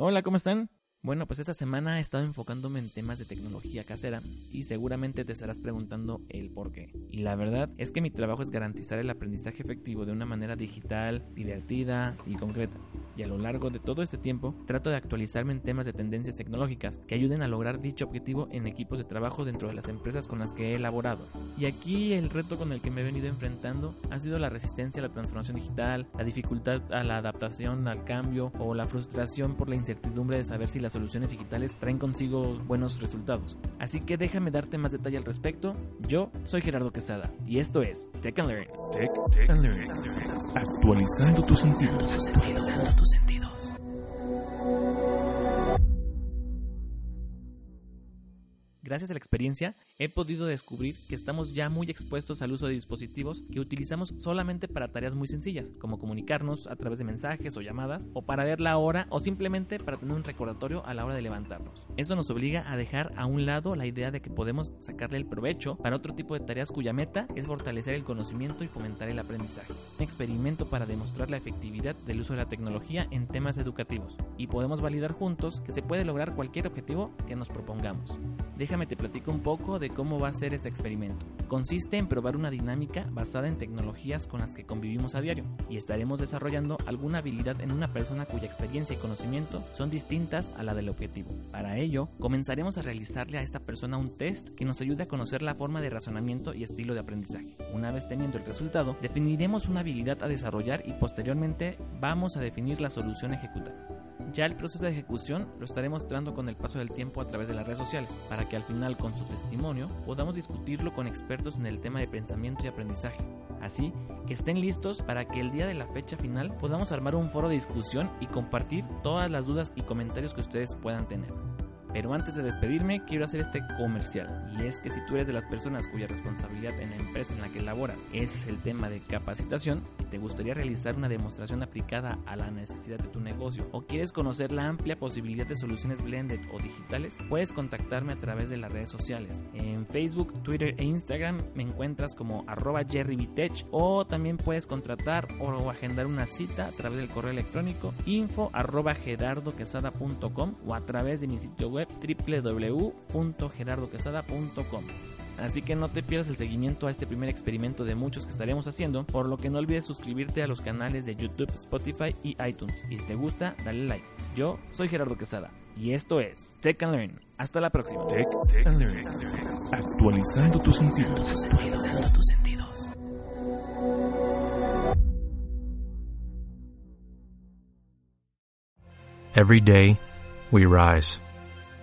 Hola, ¿cómo están? Bueno, pues esta semana he estado enfocándome en temas de tecnología casera y seguramente te estarás preguntando el por qué. Y la verdad es que mi trabajo es garantizar el aprendizaje efectivo de una manera digital, divertida y concreta. Y a lo largo de todo este tiempo trato de actualizarme en temas de tendencias tecnológicas que ayuden a lograr dicho objetivo en equipos de trabajo dentro de las empresas con las que he elaborado. Y aquí el reto con el que me he venido enfrentando ha sido la resistencia a la transformación digital, la dificultad a la adaptación al cambio o la frustración por la incertidumbre de saber si las soluciones digitales traen consigo buenos resultados. Así que déjame darte más detalle al respecto. Yo soy Gerardo Quesada y esto es Tech and Learn. Tech, Tech and Learn. Actualizando tus sentidos. Actualizando tus sentidos. Gracias a la experiencia, he podido descubrir que estamos ya muy expuestos al uso de dispositivos que utilizamos solamente para tareas muy sencillas, como comunicarnos a través de mensajes o llamadas, o para ver la hora, o simplemente para tener un recordatorio a la hora de levantarnos. Eso nos obliga a dejar a un lado la idea de que podemos sacarle el provecho para otro tipo de tareas cuya meta es fortalecer el conocimiento y fomentar el aprendizaje. Un experimento para demostrar la efectividad del uso de la tecnología en temas educativos, y podemos validar juntos que se puede lograr cualquier objetivo que nos propongamos. Te platico un poco de cómo va a ser este experimento. Consiste en probar una dinámica basada en tecnologías con las que convivimos a diario y estaremos desarrollando alguna habilidad en una persona cuya experiencia y conocimiento son distintas a la del objetivo. Para ello, comenzaremos a realizarle a esta persona un test que nos ayude a conocer la forma de razonamiento y estilo de aprendizaje. Una vez teniendo el resultado, definiremos una habilidad a desarrollar y posteriormente vamos a definir la solución a ejecutar. Ya el proceso de ejecución lo estaré mostrando con el paso del tiempo a través de las redes sociales, para que al final con su testimonio podamos discutirlo con expertos en el tema de pensamiento y aprendizaje. Así que estén listos para que el día de la fecha final podamos armar un foro de discusión y compartir todas las dudas y comentarios que ustedes puedan tener. Pero antes de despedirme, quiero hacer este comercial. Y es que si tú eres de las personas cuya responsabilidad en la empresa en la que laboras es el tema de capacitación y te gustaría realizar una demostración aplicada a la necesidad de tu negocio o quieres conocer la amplia posibilidad de soluciones blended o digitales, puedes contactarme a través de las redes sociales. En Facebook, Twitter e Instagram me encuentras como arroba jerryvitech o también puedes contratar o agendar una cita a través del correo electrónico info arroba o a través de mi sitio web www.gerardoquesada.com. Así que no te pierdas el seguimiento a este primer experimento de muchos que estaremos haciendo, por lo que no olvides suscribirte a los canales de YouTube, Spotify y iTunes. Y si te gusta, dale like. Yo soy Gerardo Quesada y esto es Tech and Learn. Hasta la próxima. Tech, Tech and Learn. Actualizando tus sentidos. Actualizando tus sentidos. Every day, we rise,